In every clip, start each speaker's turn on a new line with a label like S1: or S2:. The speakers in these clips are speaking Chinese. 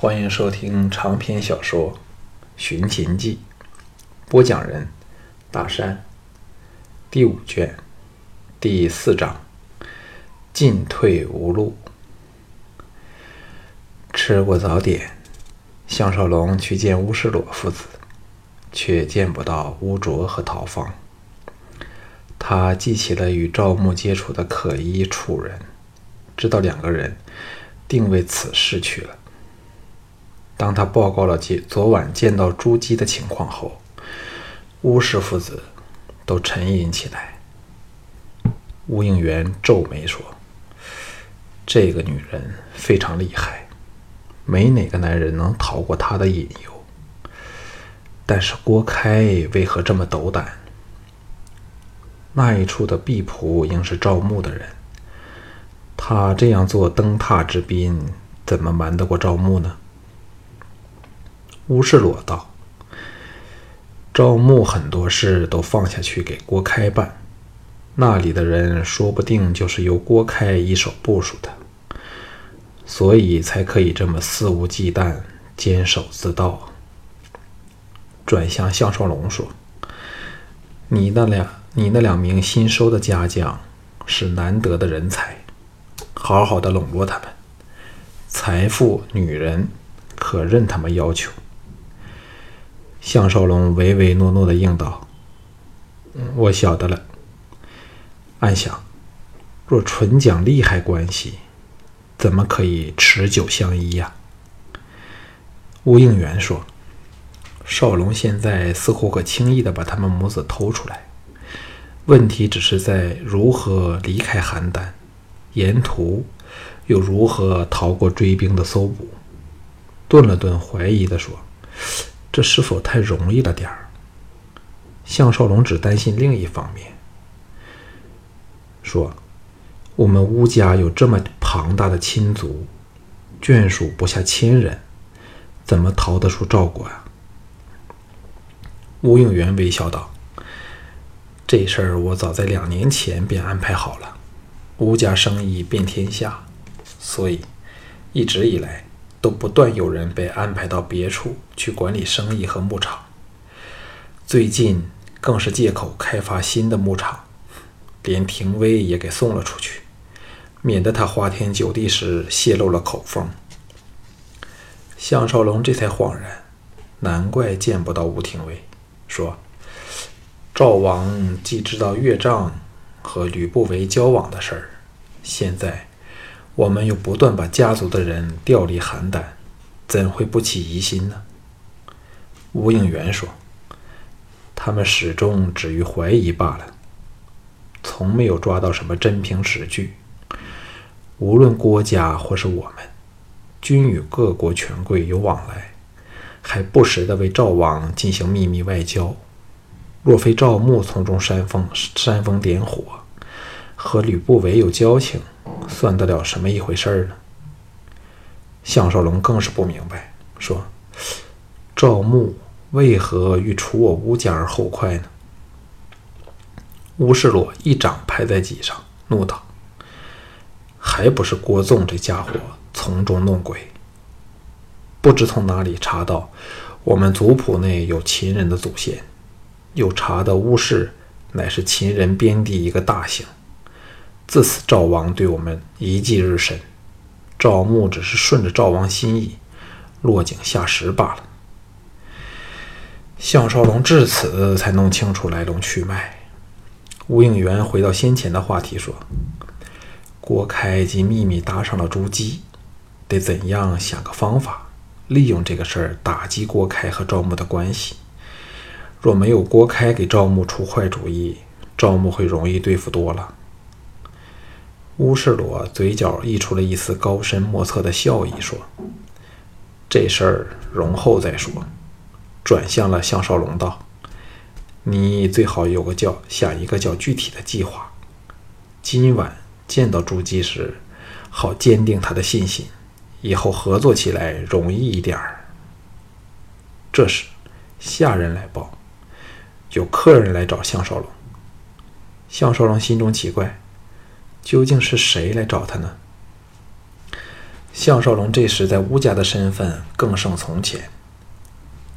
S1: 欢迎收听长篇小说《寻秦记》，播讲人：大山。第五卷第四章：进退无路。吃过早点，项少龙去见乌世罗父子，却见不到乌卓和陶芳。他记起了与赵牧接触的可疑楚人，知道两个人定为此事去了。当他报告了昨昨晚见到朱姬的情况后，巫氏父子都沉吟起来。吴应元皱眉说：“这个女人非常厉害，没哪个男人能逃过她的引诱。但是郭开为何这么斗胆？那一处的婢仆应是赵牧的人，他这样做登榻之宾，怎么瞒得过赵牧呢？”乌世罗道：“赵牧很多事都放下去给郭开办，那里的人说不定就是由郭开一手部署的，所以才可以这么肆无忌惮、坚守自盗。”转向项少龙说：“你那两你那两名新收的家将是难得的人才，好好的笼络他们，财富、女人可任他们要求。”项少龙唯唯诺诺的应道：“我晓得了。”暗想：若纯讲利害关系，怎么可以持久相依呀？吴应元说：“少龙现在似乎可轻易的把他们母子偷出来，问题只是在如何离开邯郸，沿途又如何逃过追兵的搜捕。”顿了顿，怀疑的说。这是否太容易了点儿？项少龙只担心另一方面，说：“我们乌家有这么庞大的亲族，眷属不下千人，怎么逃得出赵国啊？”吴应元微笑道：“这事儿我早在两年前便安排好了。乌家生意遍天下，所以一直以来。”都不断有人被安排到别处去管理生意和牧场，最近更是借口开发新的牧场，连廷威也给送了出去，免得他花天酒地时泄露了口风。项少龙这才恍然，难怪见不到吴廷威，说：“赵王既知道岳丈和吕不韦交往的事儿，现在。”我们又不断把家族的人调离邯郸，怎会不起疑心呢？吴应元说：“他们始终止于怀疑罢了，从没有抓到什么真凭实据。无论郭家或是我们，均与各国权贵有往来，还不时的为赵王进行秘密外交。若非赵牧从中煽风煽风点火，和吕不韦有交情。”算得了什么一回事儿呢？项少龙更是不明白，说：“赵牧为何欲除我乌家而后快呢？”乌世罗一掌拍在脊上，怒道：“还不是郭纵这家伙从中弄鬼！不知从哪里查到我们族谱内有秦人的祖先，又查到乌氏乃是秦人边地一个大姓。”自此，赵王对我们一记日深，赵牧只是顺着赵王心意，落井下石罢了。项少龙至此才弄清楚来龙去脉。吴应元回到先前的话题说：“郭开及秘密搭上了朱姬，得怎样想个方法，利用这个事儿打击郭开和赵牧的关系？若没有郭开给赵牧出坏主意，赵牧会容易对付多了。”乌世罗嘴角溢出了一丝高深莫测的笑意，说：“这事儿容后再说。”转向了项少龙道：“你最好有个叫想一个叫具体的计划。今晚见到朱姬时，好坚定他的信心，以后合作起来容易一点儿。”这时，下人来报，有客人来找项少龙。项少龙心中奇怪。究竟是谁来找他呢？项少龙这时在乌家的身份更胜从前，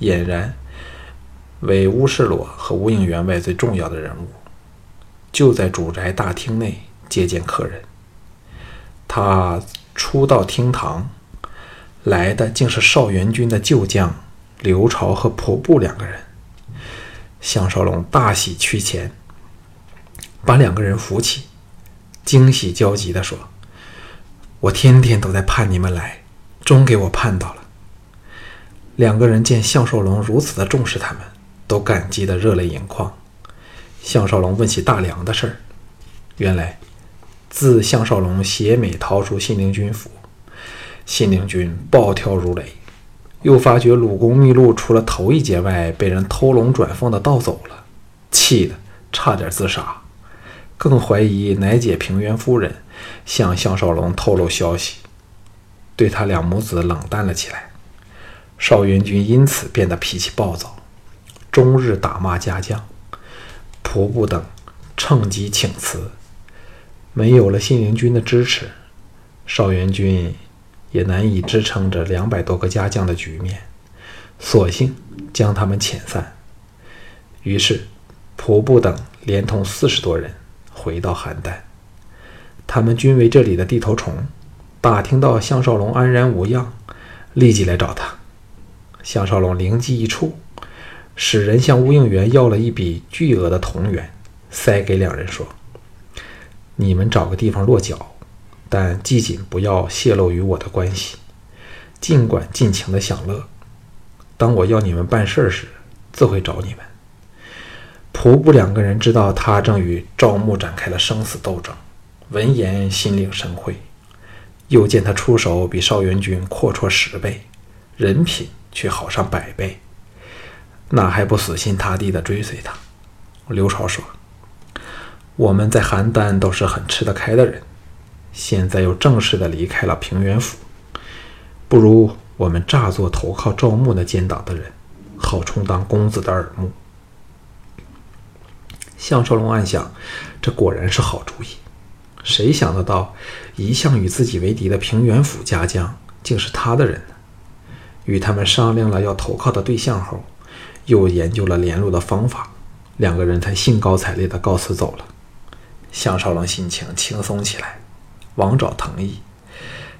S1: 俨然为乌世罗和乌应员外最重要的人物。就在主宅大厅内接见客人。他初到厅堂，来的竟是少元军的旧将刘朝和仆布两个人。项少龙大喜趋前，把两个人扶起，惊喜交集地说：“我天天都在盼你们来，终给我盼到了。”两个人见项少龙如此的重视他们，都感激得热泪盈眶。项少龙问起大梁的事儿，原来自项少龙携美逃出信陵军府，信陵军暴跳如雷，又发觉鲁公秘录除了头一节外被人偷龙转凤的盗走了，气得差点自杀，更怀疑乃姐平原夫人向项少龙透露消息，对他两母子冷淡了起来。少元军因此变得脾气暴躁，终日打骂家将。仆部等趁机请辞，没有了信陵君的支持，少元军也难以支撑着两百多个家将的局面，索性将他们遣散。于是，仆部等连同四十多人回到邯郸，他们均为这里的地头虫，打听到项少龙安然无恙，立即来找他。项少龙灵机一触。使人向乌应元要了一笔巨额的铜元，塞给两人说：“你们找个地方落脚，但记紧不要泄露与我的关系，尽管尽情的享乐。当我要你们办事时，自会找你们。”仆部两个人知道他正与赵牧展开了生死斗争，闻言心领神会。又见他出手比少元军阔绰十倍，人品却好上百倍。那还不死心塌地地追随他？刘朝说：“我们在邯郸都是很吃得开的人，现在又正式的离开了平原府，不如我们诈作投靠赵牧那奸党的人，好充当公子的耳目。”项少龙暗想：这果然是好主意。谁想得到，一向与自己为敌的平原府家将竟是他的人呢？与他们商量了要投靠的对象后。又研究了联络的方法，两个人才兴高采烈地告辞走了。项少龙心情轻松起来，往找藤意，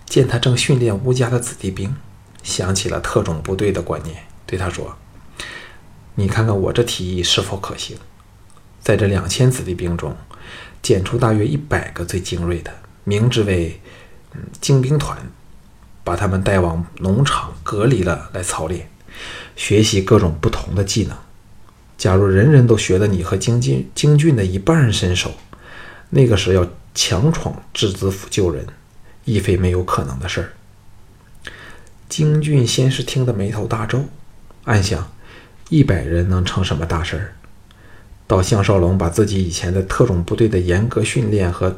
S1: 见他正训练乌家的子弟兵，想起了特种部队的观念，对他说：“你看看我这提议是否可行？在这两千子弟兵中，拣出大约一百个最精锐的，名之为‘嗯精兵团’，把他们带往农场隔离了来操练。”学习各种不同的技能。假如人人都学得你和京俊京俊的一半身手，那个时要强闯质子府救人，亦非没有可能的事儿。京俊先是听得眉头大皱，暗想：一百人能成什么大事儿？到项少龙把自己以前的特种部队的严格训练和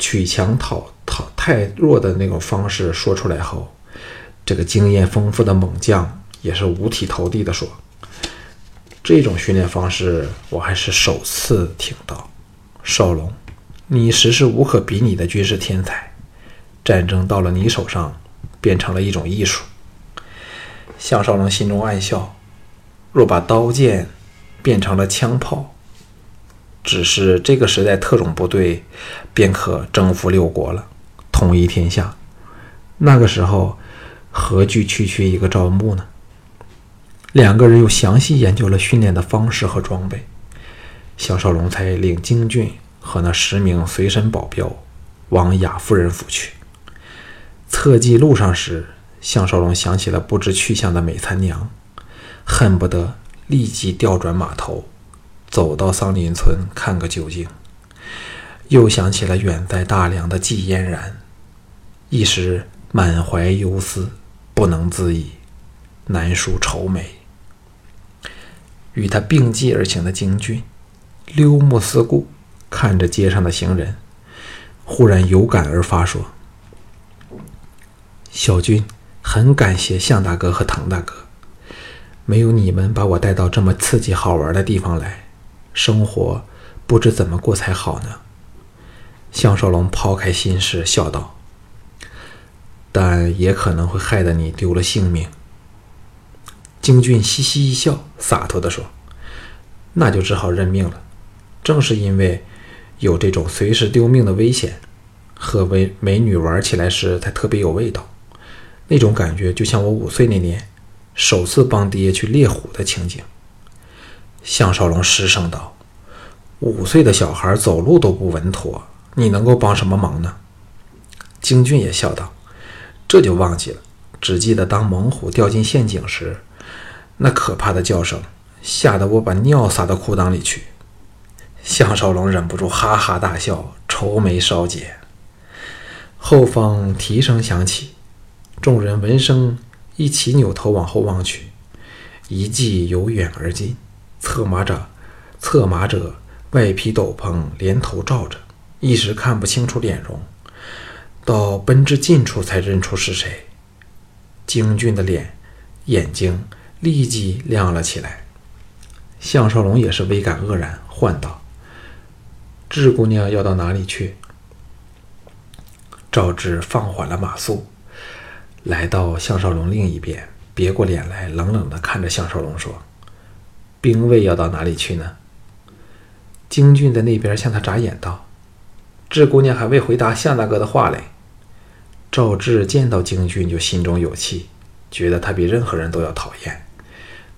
S1: 取强讨讨太弱的那种方式说出来后，这个经验丰富的猛将。也是五体投地的说：“这种训练方式我还是首次听到。少龙，你实是无可比拟的军事天才。战争到了你手上，变成了一种艺术。”项少龙心中暗笑：若把刀剑变成了枪炮，只是这个时代特种部队便可征服六国了，统一天下。那个时候，何惧区区一个赵牧呢？两个人又详细研究了训练的方式和装备，项少龙才领京俊和那十名随身保镖往雅夫人府去。策骑路上时，项少龙想起了不知去向的美参娘，恨不得立即调转马头，走到桑林村看个究竟。又想起了远在大梁的季嫣然，一时满怀忧思，不能自已，难抒愁眉。与他并继而行的京俊，溜目四顾，看着街上的行人，忽然有感而发，说：“小军很感谢向大哥和滕大哥，没有你们把我带到这么刺激好玩的地方来，生活不知怎么过才好呢。”项少龙抛开心事，笑道：“但也可能会害得你丢了性命。”京俊嘻嘻一笑，洒脱地说：“那就只好认命了。正是因为有这种随时丢命的危险，和美美女玩起来时才特别有味道。那种感觉就像我五岁那年首次帮爹去猎虎的情景。”项少龙失声道。五岁的小孩走路都不稳妥，你能够帮什么忙呢？京俊也笑道：“这就忘记了，只记得当猛虎掉进陷阱时，那可怕的叫声，吓得我把尿撒到裤裆里去。”项少龙忍不住哈哈大笑，愁眉稍解。后方蹄声响起，众人闻声一起扭头往后望去，一骑由远而近，策马者，策马者。外披斗篷，连头罩着，一时看不清楚脸容。到奔至近处，才认出是谁。京俊的脸、眼睛立即亮了起来。项少龙也是微感愕然，唤道：“智姑娘要到哪里去？”赵志放缓了马速，来到项少龙另一边，别过脸来，冷冷地看着项少龙说：“兵卫要到哪里去呢？”京俊在那边向他眨眼道：“智姑娘还未回答向大哥的话嘞。”赵志见到京俊就心中有气，觉得他比任何人都要讨厌，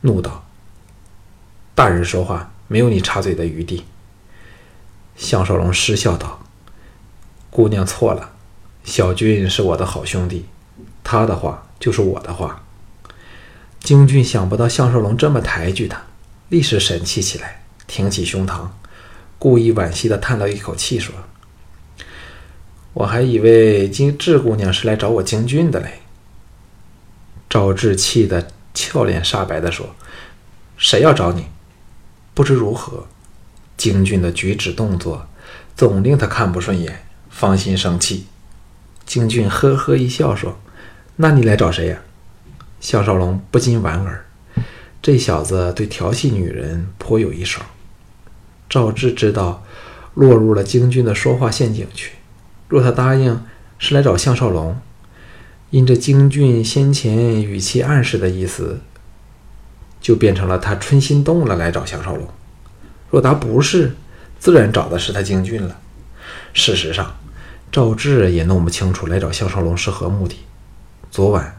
S1: 怒道：“大人说话没有你插嘴的余地。”项少龙失笑道：“姑娘错了，小俊是我的好兄弟，他的话就是我的话。”京俊想不到项少龙这么抬举他，立时神气起来，挺起胸膛。故意惋惜地叹了一口气，说：“我还以为金智姑娘是来找我京俊的嘞。”赵志气得俏脸煞白地说：“谁要找你？”不知如何，京俊的举止动作总令他看不顺眼，芳心生气。京俊呵呵一笑，说：“那你来找谁呀？”项少龙不禁莞尔，这小子对调戏女人颇有一手。赵志知道落入了京俊的说话陷阱去。若他答应是来找项少龙，因这京俊先前语气暗示的意思，就变成了他春心动了来找项少龙。若答不是，自然找的是他京俊了。事实上，赵志也弄不清楚来找项少龙是何目的。昨晚，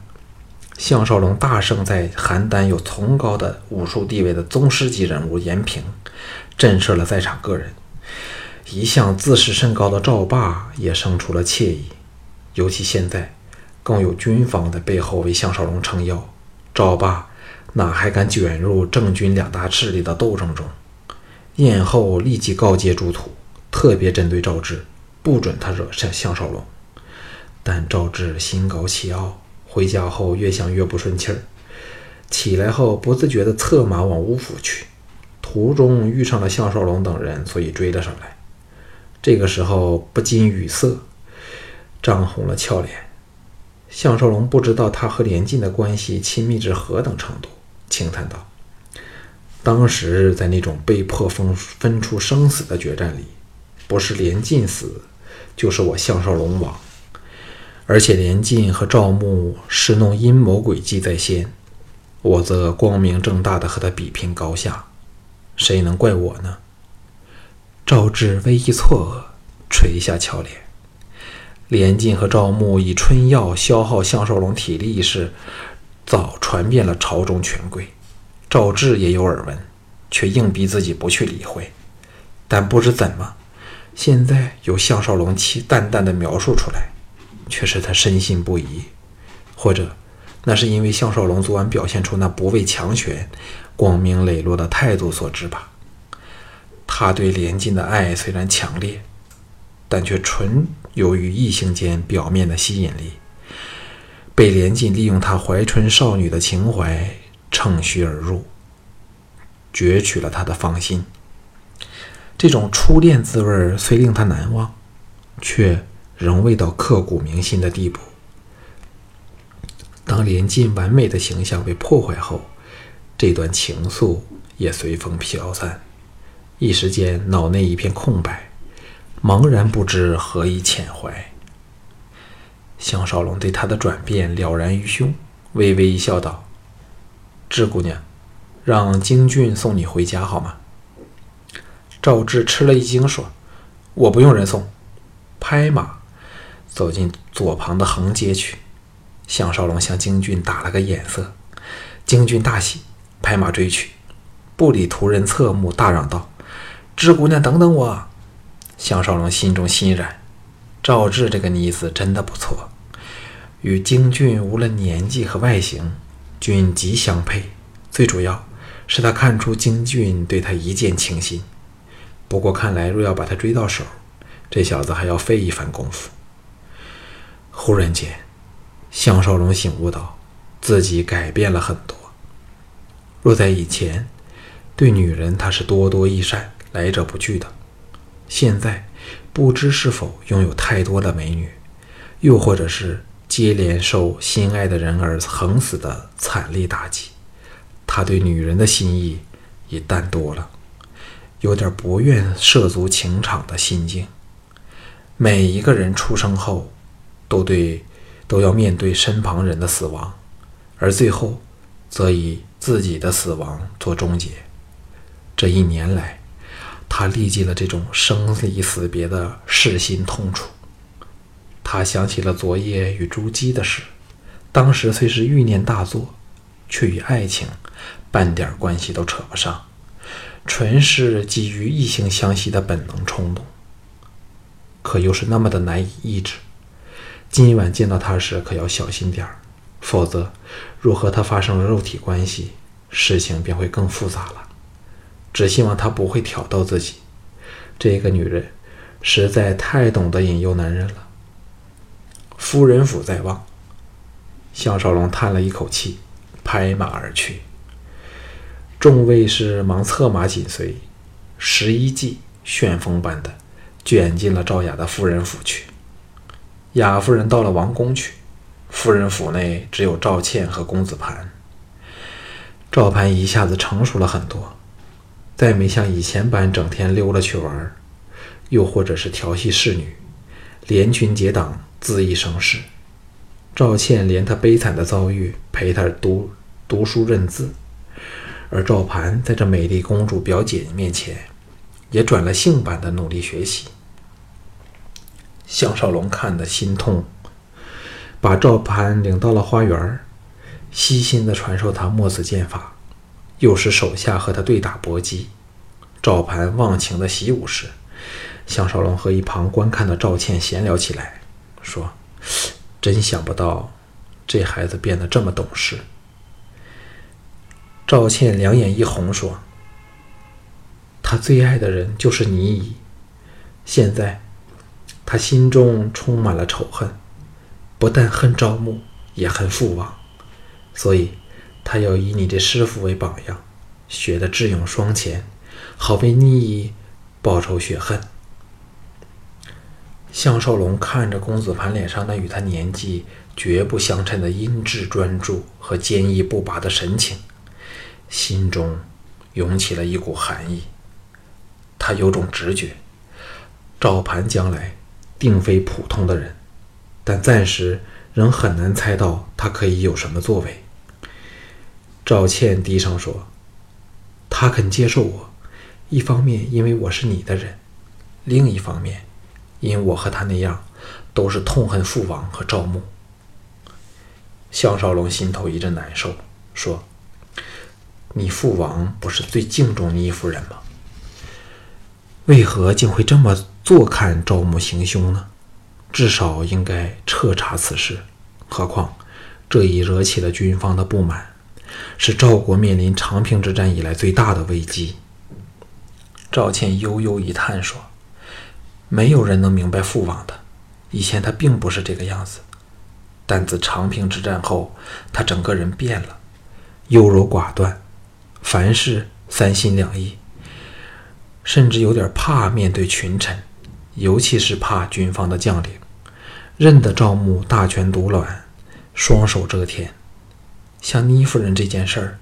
S1: 项少龙大胜在邯郸有崇高的武术地位的宗师级人物严平。震慑了在场个人，一向自视甚高的赵霸也生出了怯意，尤其现在更有军方在背后为项少龙撑腰，赵霸哪还敢卷入郑军两大势力的斗争中？燕后立即告诫朱土，特别针对赵志，不准他惹上项少龙。但赵志心高气傲，回家后越想越不顺气儿，起来后不自觉地策马往乌府去。途中遇上了项少龙等人，所以追了上来。这个时候不禁语塞，涨红了俏脸。项少龙不知道他和连晋的关系亲密至何等程度，轻叹道：“当时在那种被迫分分出生死的决战里，不是连晋死，就是我项少龙亡。而且连晋和赵牧是弄阴谋诡计在先，我则光明正大的和他比拼高下。”谁能怪我呢？赵志微一错愕，垂下俏脸。连晋和赵牧以春药消耗项少龙体力一事，早传遍了朝中权贵。赵志也有耳闻，却硬逼自己不去理会。但不知怎么，现在由项少龙其淡淡的描述出来，却使他深信不疑。或者，那是因为项少龙昨晚表现出那不畏强权。光明磊落的态度所致吧。他对连晋的爱虽然强烈，但却纯由于异性间表面的吸引力，被连晋利用他怀春少女的情怀乘虚而入，攫取了他的芳心。这种初恋滋味虽令他难忘，却仍未到刻骨铭心的地步。当连晋完美的形象被破坏后，这段情愫也随风飘散，一时间脑内一片空白，茫然不知何以遣怀。项少龙对他的转变了然于胸，微微一笑，道：“智姑娘，让京俊送你回家好吗？”赵志吃了一惊，说：“我不用人送。”拍马走进左旁的横街去。项少龙向京俊打了个眼色，京俊大喜，拍马追去，不理途人侧目，大嚷道：“智姑娘，等等我！”项少龙心中欣然，赵志这个妮子真的不错，与京俊无论年纪和外形均极相配。最主要是他看出京俊对他一见倾心。不过看来，若要把他追到手，这小子还要费一番功夫。忽然间。项少龙醒悟到，自己改变了很多。若在以前，对女人他是多多益善、来者不拒的，现在不知是否拥有太多的美女，又或者是接连受心爱的人而横死的惨烈打击，他对女人的心意也淡多了，有点不愿涉足情场的心境。每一个人出生后，都对。都要面对身旁人的死亡，而最后，则以自己的死亡做终结。这一年来，他历尽了这种生离死别的噬心痛楚。他想起了昨夜与朱姬的事，当时虽是欲念大作，却与爱情半点关系都扯不上，纯是基于异性相吸的本能冲动，可又是那么的难以抑制。今晚见到他时，可要小心点儿，否则，若和他发生了肉体关系，事情便会更复杂了。只希望他不会挑逗自己。这个女人实在太懂得引诱男人了。夫人府在望，项少龙叹了一口气，拍马而去。众卫士忙策马紧随，十一骑旋风般的卷进了赵雅的夫人府去。雅夫人到了王宫去，夫人府内只有赵倩和公子盘。赵盘一下子成熟了很多，再没像以前般整天溜了去玩，又或者是调戏侍女，连群结党，恣意生事。赵倩连他悲惨的遭遇陪他读读书认字，而赵盘在这美丽公主表姐面前，也转了性般的努力学习。项少龙看得心痛，把赵盘领到了花园，悉心的传授他墨子剑法，又使手下和他对打搏击。赵盘忘情的习武时，项少龙和一旁观看的赵倩闲聊起来，说：“真想不到，这孩子变得这么懂事。”赵倩两眼一红，说：“他最爱的人就是你，现在。”他心中充满了仇恨，不但恨赵牧，也恨父王，所以他要以你这师傅为榜样，学的智勇双全，好为你报仇雪恨。项少龙看着公子盘脸上那与他年纪绝不相称的阴鸷专注和坚毅不拔的神情，心中涌起了一股寒意。他有种直觉，赵盘将来。定非普通的人，但暂时仍很难猜到他可以有什么作为。赵倩低声说：“他肯接受我，一方面因为我是你的人，另一方面，因我和他那样，都是痛恨父王和赵牧。”项少龙心头一阵难受，说：“你父王不是最敬重你一夫人吗？为何竟会这么？”坐看赵牧行凶呢，至少应该彻查此事。何况这已惹起了军方的不满，是赵国面临长平之战以来最大的危机。赵倩悠悠一叹说：“没有人能明白父王的，以前他并不是这个样子，但自长平之战后，他整个人变了，优柔寡断，凡事三心两意，甚至有点怕面对群臣。”尤其是怕军方的将领，认得赵牧大权独揽，双手遮天。像倪夫人这件事儿，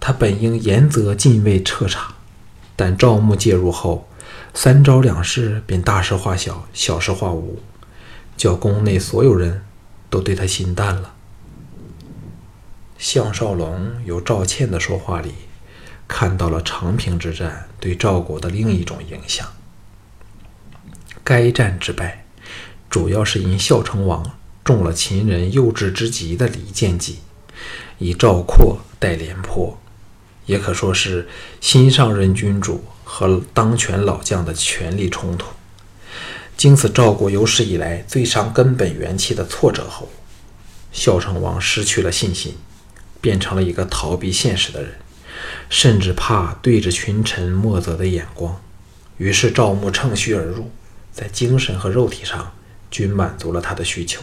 S1: 他本应严责禁卫彻查，但赵牧介入后，三招两式便大事化小，小事化无，叫宫内所有人都对他心淡了。项少龙由赵倩的说话里，看到了长平之战对赵国的另一种影响。该战之败，主要是因孝成王中了秦人幼稚之极的离间计，以赵括代廉颇，也可说是新上任君主和当权老将的权力冲突。经此赵国有史以来最伤根本元气的挫折后，孝成王失去了信心。变成了一个逃避现实的人，甚至怕对着群臣莫责的眼光。于是赵牧乘虚而入，在精神和肉体上均满足了他的需求。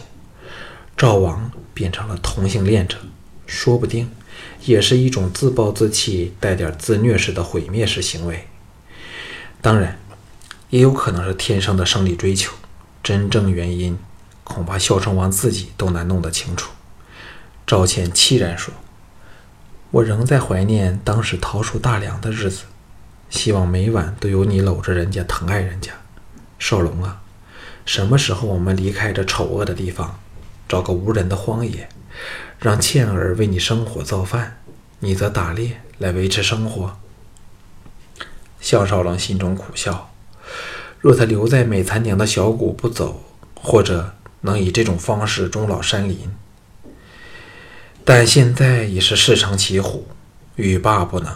S1: 赵王变成了同性恋者，说不定也是一种自暴自弃、带点自虐式的毁灭式行为。当然，也有可能是天生的生理追求。真正原因，恐怕孝成王自己都难弄得清楚。赵倩凄然说。我仍在怀念当时桃树大梁的日子，希望每晚都有你搂着人家疼爱人家。少龙啊，什么时候我们离开这丑恶的地方，找个无人的荒野，让倩儿为你生火造饭，你则打猎来维持生活？项少龙心中苦笑，若他留在美残娘的小谷不走，或者能以这种方式终老山林。但现在已是事成骑虎，欲罢不能。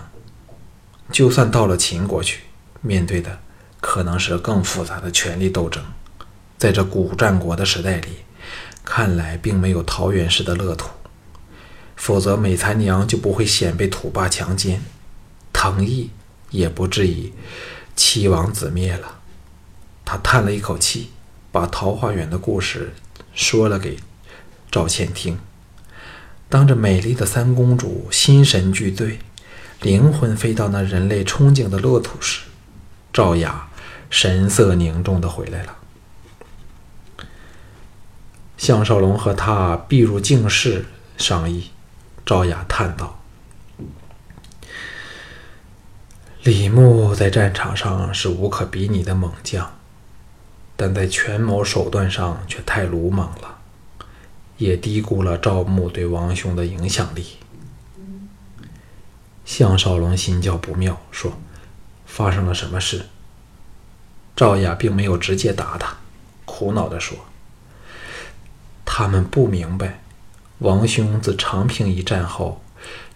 S1: 就算到了秦国去，面对的可能是更复杂的权力斗争。在这古战国的时代里，看来并没有桃园式的乐土。否则，美残娘就不会险被土霸强奸，藤毅也不至于七王子灭了。他叹了一口气，把桃花源的故事说了给赵倩听。当这美丽的三公主心神俱醉，灵魂飞到那人类憧憬的乐土时，赵雅神色凝重的回来了。项少龙和他避入静室商议，赵雅叹道：“李牧在战场上是无可比拟的猛将，但在权谋手段上却太鲁莽了。”也低估了赵牧对王兄的影响力。项少龙心叫不妙，说：“发生了什么事？”赵雅并没有直接答他，苦恼地说：“他们不明白，王兄自长平一战后，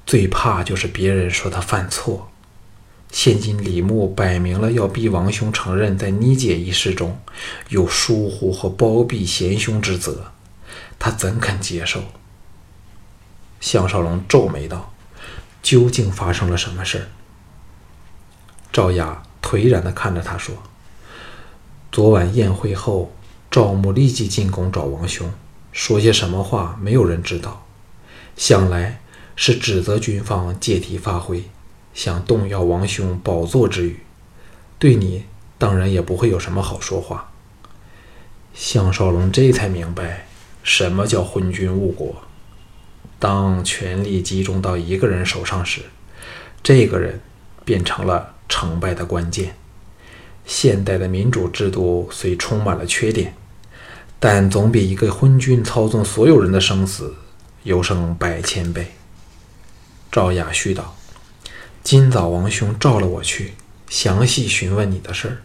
S1: 最怕就是别人说他犯错。现今李牧摆明了要逼王兄承认，在妮姐一事中有疏忽和包庇贤兄之责。”他怎肯接受？项少龙皱眉道：“究竟发生了什么事？”赵雅颓然地看着他说：“昨晚宴会后，赵牧立即进宫找王兄，说些什么话，没有人知道。想来是指责军方借题发挥，想动摇王兄宝座之语。对你当然也不会有什么好说话。”项少龙这才明白。什么叫昏君误国？当权力集中到一个人手上时，这个人变成了成败的关键。现代的民主制度虽充满了缺点，但总比一个昏君操纵所有人的生死优胜百千倍。赵雅絮道：“今早王兄召了我去，详细询问你的事儿，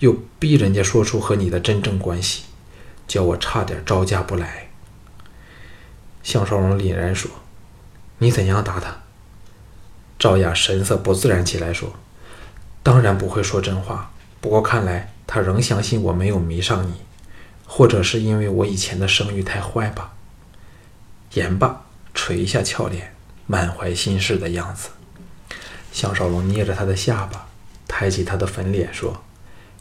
S1: 又逼人家说出和你的真正关系。”叫我差点招架不来。项少龙凛然说：“你怎样答他？”赵雅神色不自然起来说：“当然不会说真话。不过看来他仍相信我没有迷上你，或者是因为我以前的声誉太坏吧。”言罢，垂下俏脸，满怀心事的样子。项少龙捏着他的下巴，抬起他的粉脸说：“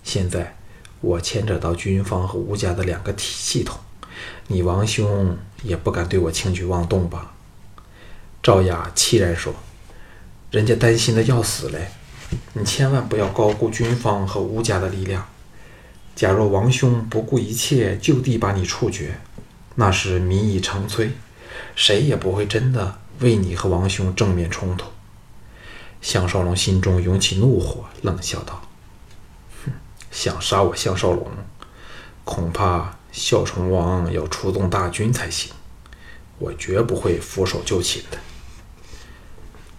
S1: 现在。”我牵扯到军方和吴家的两个体系统，你王兄也不敢对我轻举妄动吧？赵雅凄然说：“人家担心的要死嘞，你千万不要高估军方和吴家的力量。假若王兄不顾一切就地把你处决，那是民已成摧，谁也不会真的为你和王兄正面冲突。”项少龙心中涌起怒火，冷笑道。哼想杀我项少龙，恐怕孝成王要出动大军才行，我绝不会俯首就擒的。”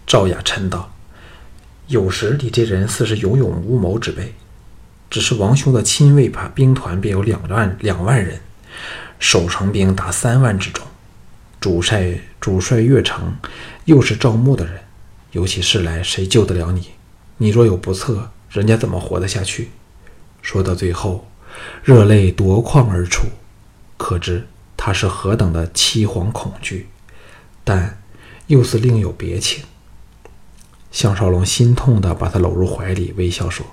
S1: 赵雅嗔道：“有时你这人似是有勇无谋之辈，只是王兄的亲卫怕兵团便有两万两万人，守城兵达三万之众。主帅主帅岳城，又是赵牧的人，有起事来，谁救得了你？你若有不测，人家怎么活得下去？”说到最后，热泪夺眶而出，可知他是何等的凄惶恐惧，但又是另有别情。项少龙心痛地把他搂入怀里，微笑说：“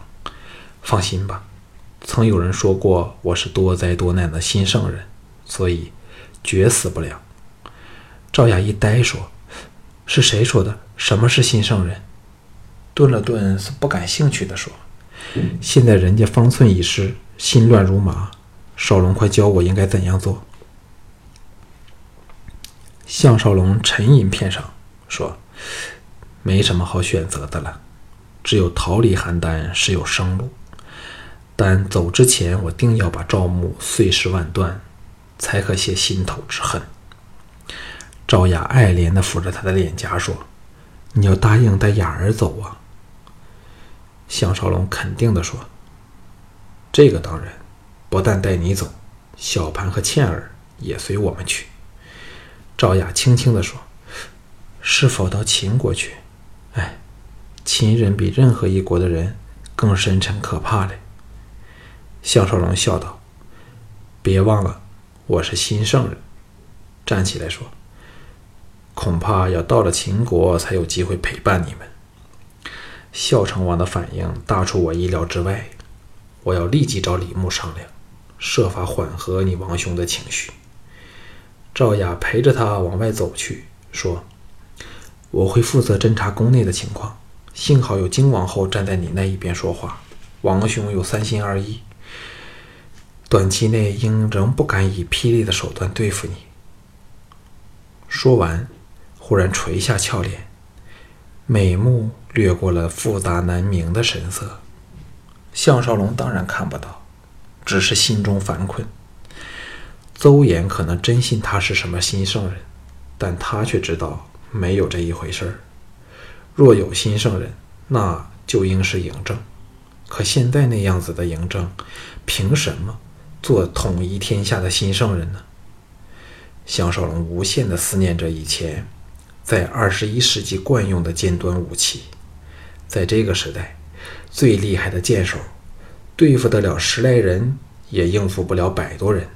S1: 放心吧，曾有人说过我是多灾多难的新圣人，所以绝死不了。”赵雅一呆说：“是谁说的？什么是新圣人？”顿了顿，是不感兴趣地说：“现在人家方寸已失，心乱如麻。少龙，快教我应该怎样做。”项少龙沉吟片上，说。没什么好选择的了，只有逃离邯郸是有生路。但走之前，我定要把赵牧碎尸万段，才可泄心头之恨。赵雅爱怜地抚着他的脸颊说：“你要答应带雅儿走啊。”项少龙肯定地说：“这个当然，不但带你走，小盘和倩儿也随我们去。”赵雅轻轻地说：“是否到秦国去？”秦人比任何一国的人更深沉可怕嘞。项少龙笑道：“别忘了，我是新圣人。”站起来说：“恐怕要到了秦国才有机会陪伴你们。”孝成王的反应大出我意料之外，我要立即找李牧商量，设法缓和你王兄的情绪。赵雅陪着他往外走去，说。我会负责侦查宫内的情况。幸好有金王后站在你那一边说话，王兄有三心二意，短期内应仍不敢以霹雳的手段对付你。说完，忽然垂下俏脸，美目掠过了复杂难明的神色。项少龙当然看不到，只是心中烦困。邹衍可能真信他是什么新圣人，但他却知道。没有这一回事儿。若有新圣人，那就应是嬴政。可现在那样子的嬴政，凭什么做统一天下的新圣人呢？项少龙无限的思念着以前在二十一世纪惯用的尖端武器。在这个时代，最厉害的剑手对付得了十来人，也应付不了百多人，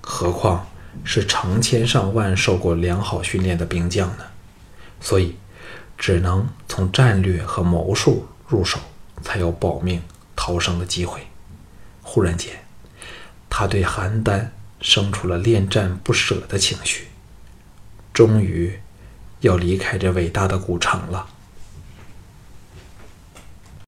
S1: 何况是成千上万受过良好训练的兵将呢？所以，只能从战略和谋术入手，才有保命逃生的机会。忽然间，他对邯郸生出了恋战不舍的情绪。终于，要离开这伟大的古城了。